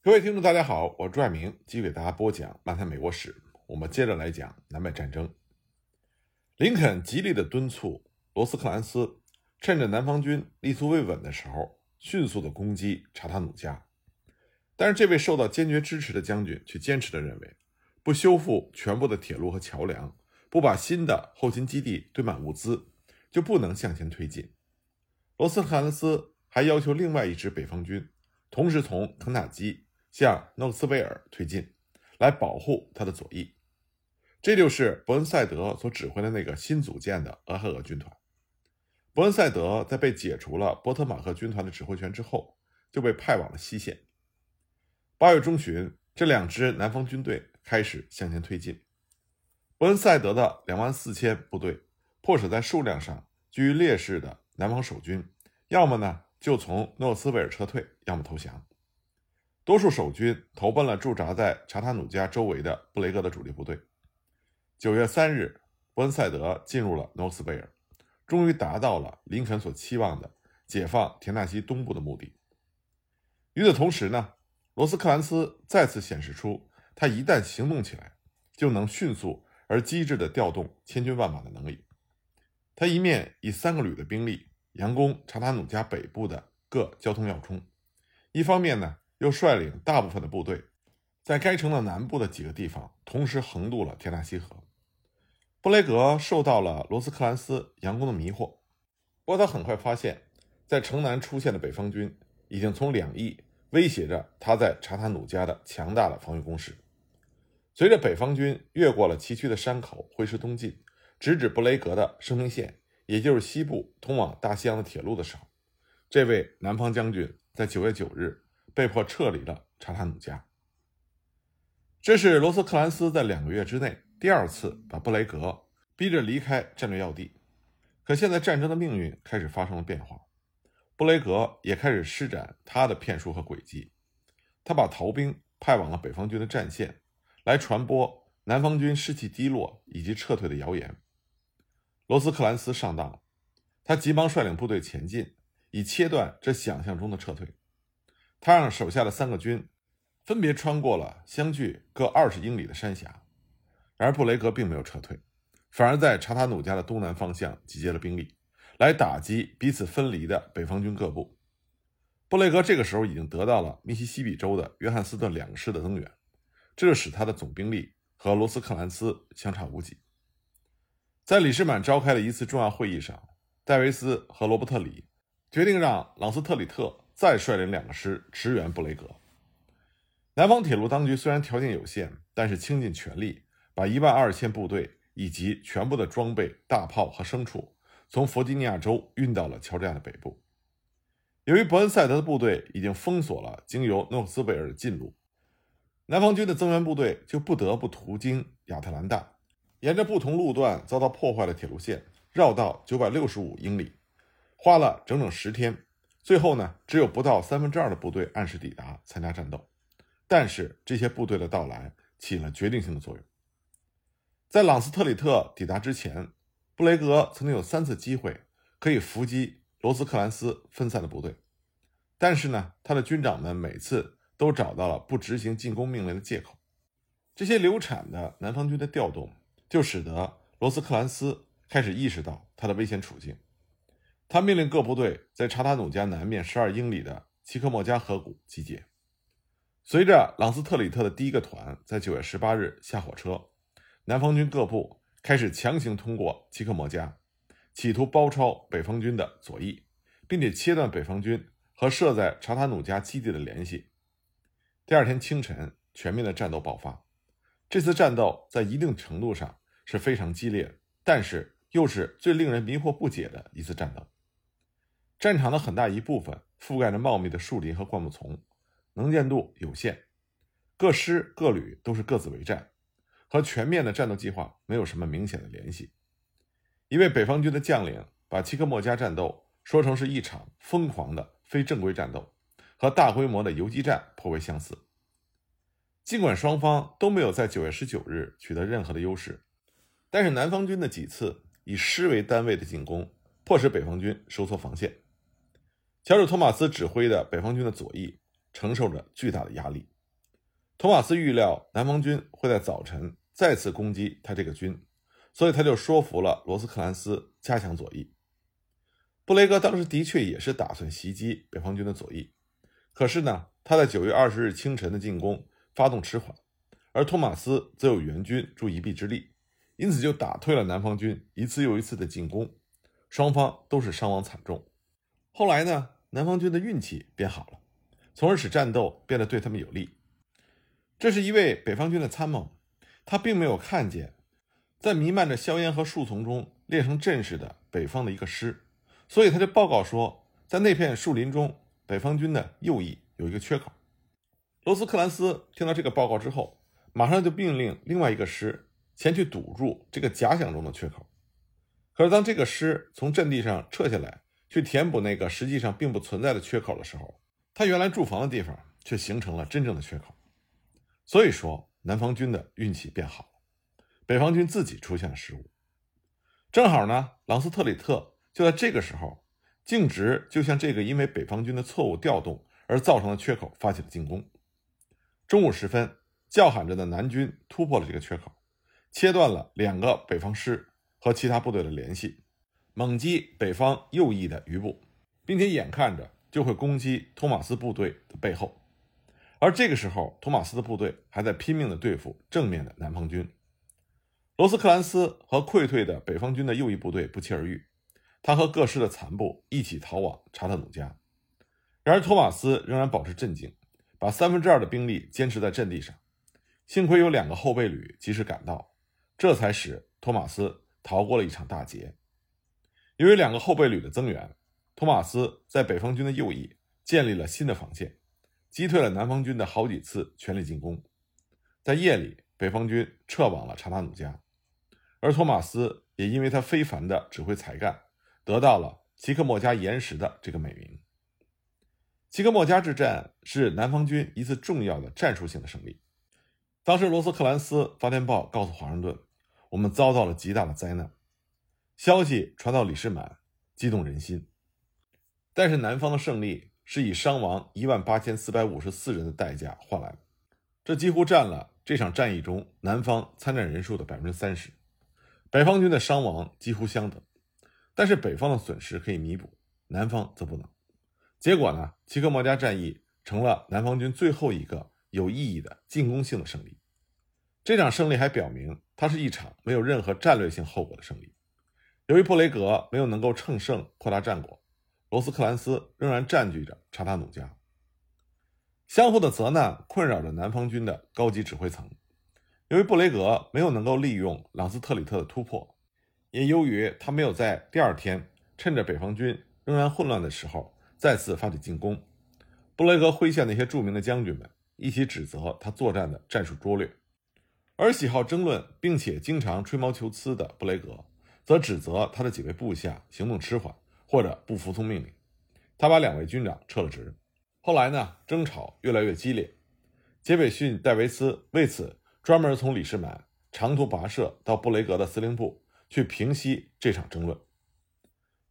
各位听众，大家好，我是朱爱明，继续给大家播讲漫谈美国史。我们接着来讲南北战争。林肯极力的敦促罗斯克兰斯，趁着南方军立足未稳的时候，迅速的攻击查塔努加。但是这位受到坚决支持的将军却坚持的认为，不修复全部的铁路和桥梁，不把新的后勤基地堆满物资，就不能向前推进。罗斯克兰斯还要求另外一支北方军同时从肯塔基向诺克斯维尔推进，来保护他的左翼。这就是伯恩赛德所指挥的那个新组建的俄亥俄军团。伯恩赛德在被解除了波特马克军团的指挥权之后，就被派往了西线。八月中旬，这两支南方军队开始向前推进。伯恩赛德的两万四千部队，迫使在数量上居于劣势的南方守军，要么呢就从诺斯维尔撤退，要么投降。多数守军投奔了驻扎在查塔努加周围的布雷格的主力部队。九月三日，伯恩赛德进入了诺斯贝尔，终于达到了林肯所期望的解放田纳西东部的目的。与此同时呢，罗斯克兰斯再次显示出他一旦行动起来，就能迅速而机智地调动千军万马的能力。他一面以三个旅的兵力佯攻查塔努加北部的各交通要冲，一方面呢，又率领大部分的部队，在该城的南部的几个地方同时横渡了田纳西河。布雷格受到了罗斯克兰斯佯攻的迷惑，不过他很快发现，在城南出现的北方军已经从两翼威胁着他在查塔努加的强大的防御工事。随着北方军越过了崎岖的山口，挥师东进，直指布雷格的生命线，也就是西部通往大西洋的铁路的时候，这位南方将军在九月九日被迫撤离了查塔努加。这是罗斯克兰斯在两个月之内。第二次把布雷格逼着离开战略要地，可现在战争的命运开始发生了变化，布雷格也开始施展他的骗术和诡计。他把逃兵派往了北方军的战线，来传播南方军士气低落以及撤退的谣言。罗斯克兰斯上当了，他急忙率领部队前进，以切断这想象中的撤退。他让手下的三个军分别穿过了相距各二十英里的山峡。然而布雷格并没有撤退，反而在查塔努加的东南方向集结了兵力，来打击彼此分离的北方军各部。布雷格这个时候已经得到了密西西比州的约翰斯顿两个师的增援，这就使他的总兵力和罗斯克兰斯相差无几。在里士满召开的一次重要会议上，戴维斯和罗伯特里决定让朗斯特里特再率领两个师驰援布雷格。南方铁路当局虽然条件有限，但是倾尽全力。把一万二千部队以及全部的装备、大炮和牲畜从弗吉尼亚州运到了乔治亚的北部。由于伯恩赛德的部队已经封锁了经由诺克斯维尔的近路，南方军的增援部队就不得不途经亚特兰大，沿着不同路段遭到破坏的铁路线绕道九百六十五英里，花了整整十天。最后呢，只有不到三分之二的部队按时抵达参加战斗。但是这些部队的到来起了决定性的作用。在朗斯特里特抵达之前，布雷格曾经有三次机会可以伏击罗斯克兰斯分散的部队，但是呢，他的军长们每次都找到了不执行进攻命令的借口。这些流产的南方军的调动，就使得罗斯克兰斯开始意识到他的危险处境。他命令各部队在查塔努加南面十二英里的奇科莫加河谷集结。随着朗斯特里特的第一个团在九月十八日下火车。南方军各部开始强行通过奇克莫加，企图包抄北方军的左翼，并且切断北方军和设在查塔努加基地的联系。第二天清晨，全面的战斗爆发。这次战斗在一定程度上是非常激烈，但是又是最令人迷惑不解的一次战斗。战场的很大一部分覆盖着茂密的树林和灌木丛，能见度有限，各师各旅都是各自为战。和全面的战斗计划没有什么明显的联系。一位北方军的将领把奇克莫加战斗说成是一场疯狂的非正规战斗，和大规模的游击战颇为相似。尽管双方都没有在九月十九日取得任何的优势，但是南方军的几次以师为单位的进攻，迫使北方军收缩防线。乔治·托马斯指挥的北方军的左翼承受着巨大的压力。托马斯预料南方军会在早晨再次攻击他这个军，所以他就说服了罗斯克兰斯加强左翼。布雷格当时的确也是打算袭击北方军的左翼，可是呢，他在九月二十日清晨的进攻发动迟缓，而托马斯则有援军助一臂之力，因此就打退了南方军一次又一次的进攻，双方都是伤亡惨重。后来呢，南方军的运气变好了，从而使战斗变得对他们有利。这是一位北方军的参谋，他并没有看见在弥漫着硝烟和树丛中列成阵势的北方的一个师，所以他就报告说，在那片树林中，北方军的右翼有一个缺口。罗斯克兰斯听到这个报告之后，马上就命令另外一个师前去堵住这个假想中的缺口。可是当这个师从阵地上撤下来，去填补那个实际上并不存在的缺口的时候，他原来驻防的地方却形成了真正的缺口。所以说，南方军的运气变好了，北方军自己出现了失误。正好呢，朗斯特里特就在这个时候，径直就向这个因为北方军的错误调动而造成的缺口发起了进攻。中午时分，叫喊着的南军突破了这个缺口，切断了两个北方师和其他部队的联系。猛击北方右翼的余部，并且眼看着就会攻击托马斯部队的背后，而这个时候，托马斯的部队还在拼命地对付正面的南方军。罗斯克兰斯和溃退的北方军的右翼部队不期而遇，他和各师的残部一起逃往查特努加。然而，托马斯仍然保持镇静，把三分之二的兵力坚持在阵地上。幸亏有两个后备旅及时赶到，这才使托马斯逃过了一场大劫。由于两个后备旅的增援，托马斯在北方军的右翼建立了新的防线，击退了南方军的好几次全力进攻。在夜里，北方军撤往了查塔努加，而托马斯也因为他非凡的指挥才干，得到了“奇克莫加岩石”的这个美名。奇克莫加之战是南方军一次重要的战术性的胜利。当时，罗斯克兰斯发电报告诉华盛顿：“我们遭到了极大的灾难。”消息传到李士满，激动人心。但是南方的胜利是以伤亡一万八千四百五十四人的代价换来的，这几乎占了这场战役中南方参战人数的百分之三十。北方军的伤亡几乎相等，但是北方的损失可以弥补，南方则不能。结果呢，奇克莫加战役成了南方军最后一个有意义的进攻性的胜利。这场胜利还表明，它是一场没有任何战略性后果的胜利。由于布雷格没有能够乘胜扩大战果，罗斯克兰斯仍然占据着查塔努加。相互的责难困扰着南方军的高级指挥层。由于布雷格没有能够利用朗斯特里特的突破，也由于他没有在第二天趁着北方军仍然混乱的时候再次发起进攻，布雷格麾下那些著名的将军们一起指责他作战的战术拙劣，而喜好争论并且经常吹毛求疵的布雷格。则指责他的几位部下行动迟缓或者不服从命令，他把两位军长撤了职。后来呢，争吵越来越激烈，杰斐逊·戴维斯为此专门从李士满长途跋涉到布雷格的司令部去平息这场争论。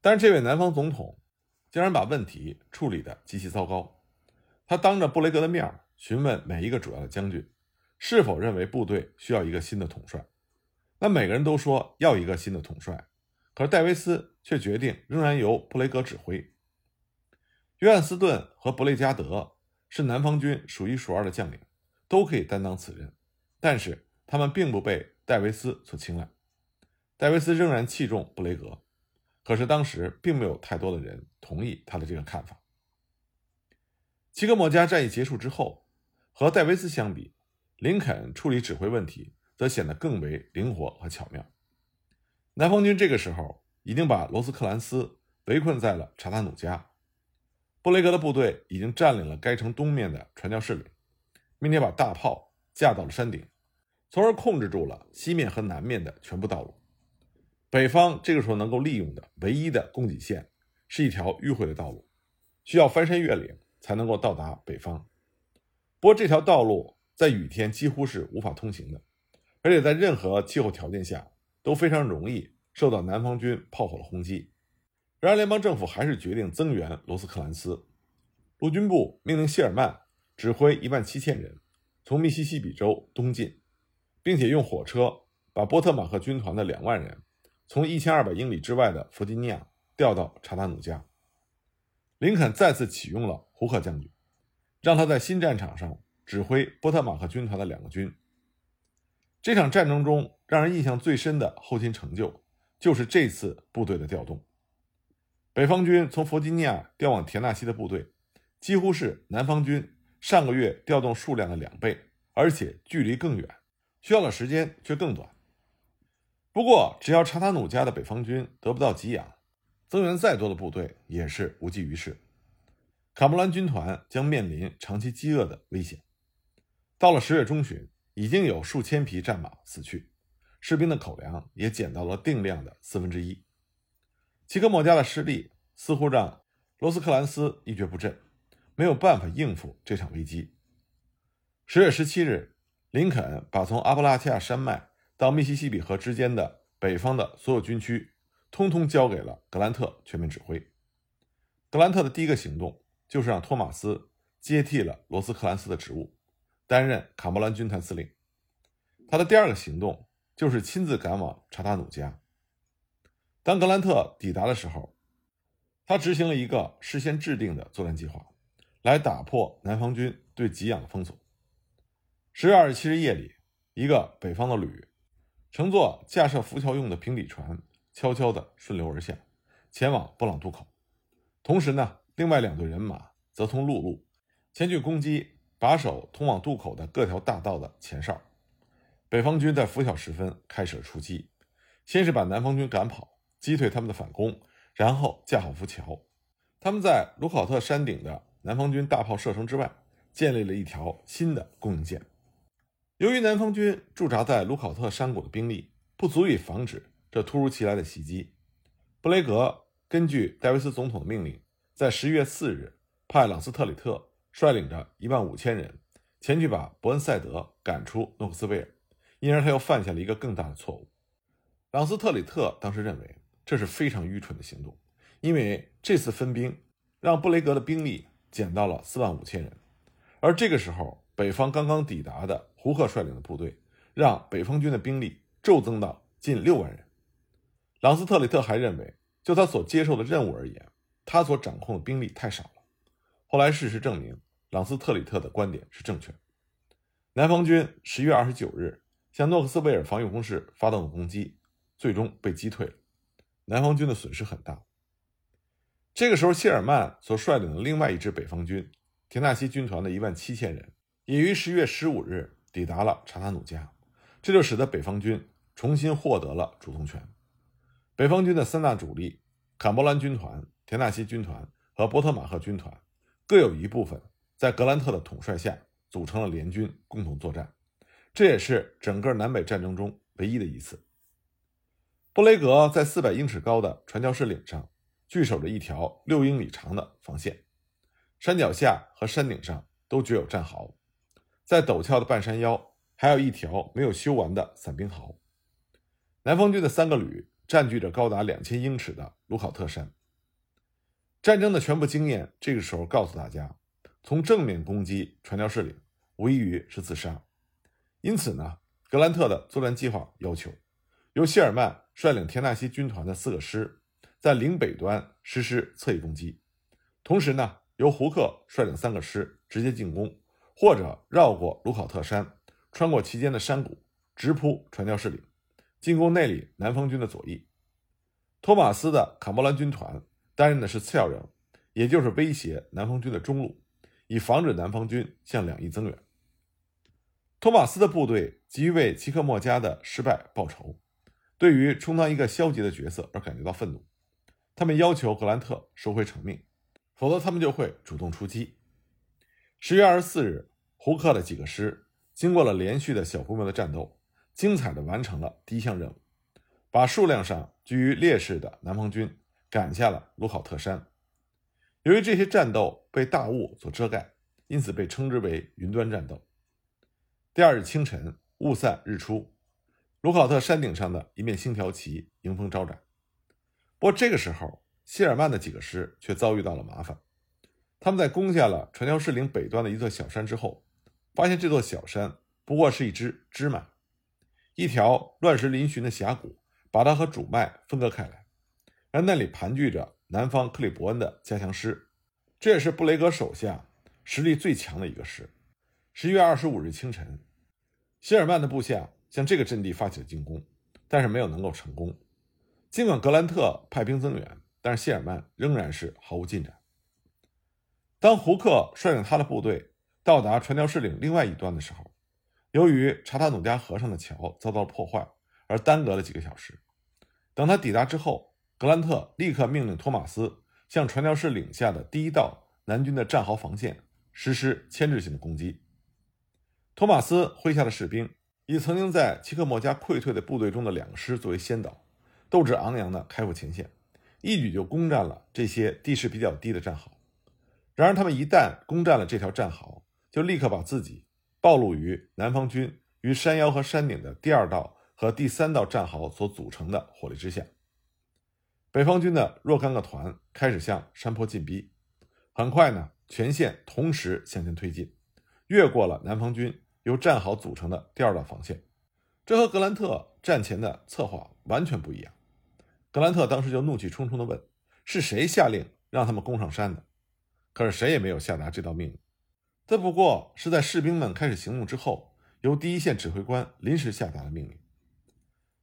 但是这位南方总统竟然把问题处理得极其糟糕，他当着布雷格的面询问每一个主要的将军是否认为部队需要一个新的统帅。那每个人都说要一个新的统帅，可是戴维斯却决定仍然由布雷格指挥。约翰斯顿和布雷加德是南方军数一数二的将领，都可以担当此任，但是他们并不被戴维斯所青睐。戴维斯仍然器重布雷格，可是当时并没有太多的人同意他的这个看法。齐格莫加战役结束之后，和戴维斯相比，林肯处理指挥问题。则显得更为灵活和巧妙。南方军这个时候已经把罗斯克兰斯围困在了查塔努加，布雷格的部队已经占领了该城东面的传教士岭，并且把大炮架到了山顶，从而控制住了西面和南面的全部道路。北方这个时候能够利用的唯一的供给线是一条迂回的道路，需要翻山越岭才能够到达北方。不过这条道路在雨天几乎是无法通行的。而且在任何气候条件下都非常容易受到南方军炮火的轰击。然而，联邦政府还是决定增援罗斯克兰斯。陆军部命令谢尔曼指挥一万七千人从密西西比州东进，并且用火车把波特马克军团的两万人从一千二百英里之外的弗吉尼亚调到查塔努加。林肯再次启用了胡克将军，让他在新战场上指挥波特马克军团的两个军。这场战争中让人印象最深的后勤成就，就是这次部队的调动。北方军从弗吉尼亚调往田纳西的部队，几乎是南方军上个月调动数量的两倍，而且距离更远，需要的时间却更短。不过，只要查塔努加的北方军得不到给养，增援再多的部队也是无济于事。卡莫兰军团将面临长期饥饿的危险。到了十月中旬，已经有数千匹战马死去，士兵的口粮也减到了定量的四分之一。齐格莫加的失利似乎让罗斯克兰斯一蹶不振，没有办法应付这场危机。十月十七日，林肯把从阿布拉契亚山脉到密西西比河之间的北方的所有军区。通通交给了格兰特全面指挥。格兰特的第一个行动就是让托马斯接替了罗斯克兰斯的职务，担任卡莫兰军团司令。他的第二个行动就是亲自赶往查塔努加。当格兰特抵达的时候，他执行了一个事先制定的作战计划，来打破南方军对给养的封锁。十月二十七日夜里，一个北方的旅乘坐架设浮桥用的平底船。悄悄地顺流而下，前往布朗渡口。同时呢，另外两队人马则从陆路前去攻击把守通往渡口的各条大道的前哨。北方军在拂晓时分开始了出击，先是把南方军赶跑，击退他们的反攻，然后架好浮桥。他们在卢考特山顶的南方军大炮射程之外建立了一条新的供应线。由于南方军驻扎在卢考特山谷的兵力不足以防止。这突如其来的袭击，布雷格根据戴维斯总统的命令，在十一月四日派朗斯特里特率领着一万五千人前去把伯恩赛德赶出诺克斯维尔，因而他又犯下了一个更大的错误。朗斯特里特当时认为这是非常愚蠢的行动，因为这次分兵让布雷格的兵力减到了四万五千人，而这个时候北方刚刚抵达的胡克率领的部队让北方军的兵力骤增到近六万人。朗斯特里特还认为，就他所接受的任务而言，他所掌控的兵力太少了。后来事实证明，朗斯特里特的观点是正确。南方军十月二十九日向诺克斯维尔防御工事发动了攻击，最终被击退。南方军的损失很大。这个时候，谢尔曼所率领的另外一支北方军——田纳西军团的一万七千人，也于十月十五日抵达了查塔努加，这就使得北方军重新获得了主动权。北方军的三大主力——坎伯兰军团、田纳西军团和波特马赫军团，各有一部分在格兰特的统帅下组成了联军，共同作战。这也是整个南北战争中唯一的一次。布雷格在四百英尺高的传教士岭上据守着一条六英里长的防线，山脚下和山顶上都绝有战壕，在陡峭的半山腰还有一条没有修完的伞兵壕。南方军的三个旅。占据着高达两千英尺的卢考特山。战争的全部经验，这个时候告诉大家，从正面攻击传教士岭，无异于是自杀。因此呢，格兰特的作战计划要求，由谢尔曼率领田纳西军团的四个师，在岭北端实施侧翼攻击，同时呢，由胡克率领三个师直接进攻，或者绕过卢考特山，穿过其间的山谷，直扑传教士岭。进攻内里南方军的左翼，托马斯的卡莫兰军团担任的是次要任务，也就是威胁南方军的中路，以防止南方军向两翼增援。托马斯的部队急于为齐克莫加的失败报仇，对于充当一个消极的角色而感觉到愤怒，他们要求格兰特收回成命，否则他们就会主动出击。十月二十四日，胡克的几个师经过了连续的小规模的战斗。精彩地完成了第一项任务，把数量上居于劣势的南方军赶下了卢考特山。由于这些战斗被大雾所遮盖，因此被称之为“云端战斗”。第二日清晨，雾散日出，卢考特山顶上的一面星条旗迎风招展。不过这个时候，谢尔曼的几个师却遭遇到了麻烦。他们在攻下了传教士岭北端的一座小山之后，发现这座小山不过是一只支脉，一条乱石嶙峋的峡谷把它和主脉分割开来，而那里盘踞着南方克里伯恩的加强师，这也是布雷格手下实力最强的一个师。十一月二十五日清晨，希尔曼的部下向这个阵地发起了进攻，但是没有能够成功。尽管格兰特派兵增援，但是谢尔曼仍然是毫无进展。当胡克率领他的部队到达传教士岭另外一端的时候，由于查塔努加河上的桥遭到破坏，而耽搁了几个小时。等他抵达之后，格兰特立刻命令托马斯向传教士领下的第一道南军的战壕防线实施牵制性的攻击。托马斯麾下的士兵以曾经在齐克莫加溃退的部队中的两个师作为先导。斗志昂扬地开赴前线，一举就攻占了这些地势比较低的战壕。然而，他们一旦攻占了这条战壕，就立刻把自己暴露于南方军于山腰和山顶的第二道和第三道战壕所组成的火力之下。北方军的若干个团开始向山坡进逼，很快呢，全线同时向前推进，越过了南方军由战壕组成的第二道防线。这和格兰特战前的策划完全不一样。格兰特当时就怒气冲冲地问：“是谁下令让他们攻上山的？”可是谁也没有下达这道命令。这不过是在士兵们开始行动之后，由第一线指挥官临时下达的命令。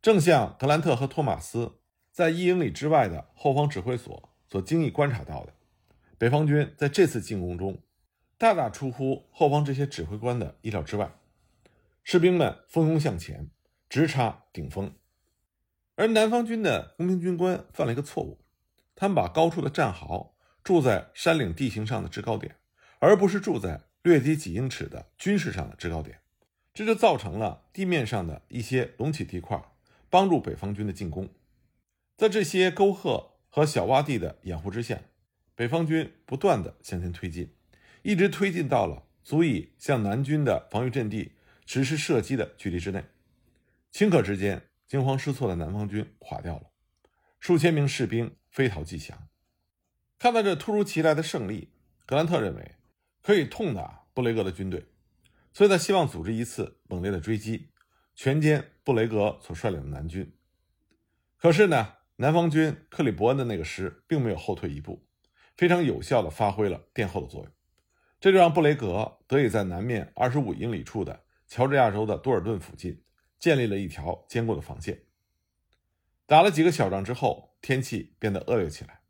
正像格兰特和托马斯在一英里之外的后方指挥所所经意观察到的，北方军在这次进攻中大大出乎后方这些指挥官的意料之外。士兵们蜂拥向前，直插顶峰。而南方军的工兵军官犯了一个错误，他们把高处的战壕筑在山岭地形上的制高点，而不是筑在略低几英尺的军事上的制高点，这就造成了地面上的一些隆起地块，帮助北方军的进攻。在这些沟壑和小洼地的掩护之下，北方军不断的向前推进，一直推进到了足以向南军的防御阵地实施射击的距离之内，顷刻之间。惊慌失措的南方军垮掉了，数千名士兵飞逃迹降。看到这突如其来的胜利，格兰特认为可以痛打布雷格的军队，所以他希望组织一次猛烈的追击，全歼布雷格所率领的南军。可是呢，南方军克里伯恩的那个师并没有后退一步，非常有效地发挥了殿后的作用，这就让布雷格得以在南面二十五英里处的乔治亚州的多尔顿附近。建立了一条坚固的防线。打了几个小仗之后，天气变得恶劣起来，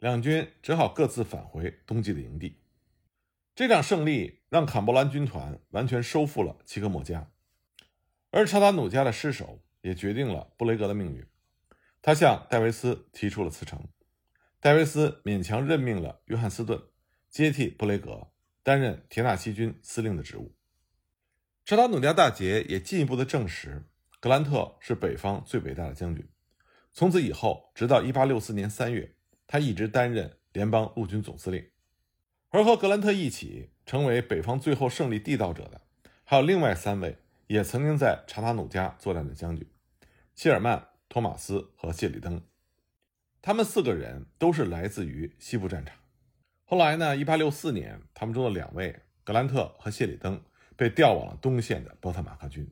两军只好各自返回冬季的营地。这场胜利让坎伯兰军团完全收复了齐克莫加，而查达努加的失守也决定了布雷格的命运。他向戴维斯提出了辞呈，戴维斯勉强任命了约翰斯顿接替布雷格担任田纳西军司令的职务。查塔努加大捷也进一步的证实，格兰特是北方最伟大的将军。从此以后，直到1864年3月，他一直担任联邦陆军总司令。而和格兰特一起成为北方最后胜利缔造者的，还有另外三位也曾经在查塔努加作战的将军：谢尔曼、托马斯和谢里登。他们四个人都是来自于西部战场。后来呢？1864年，他们中的两位，格兰特和谢里登。被调往了东线的波特马克军。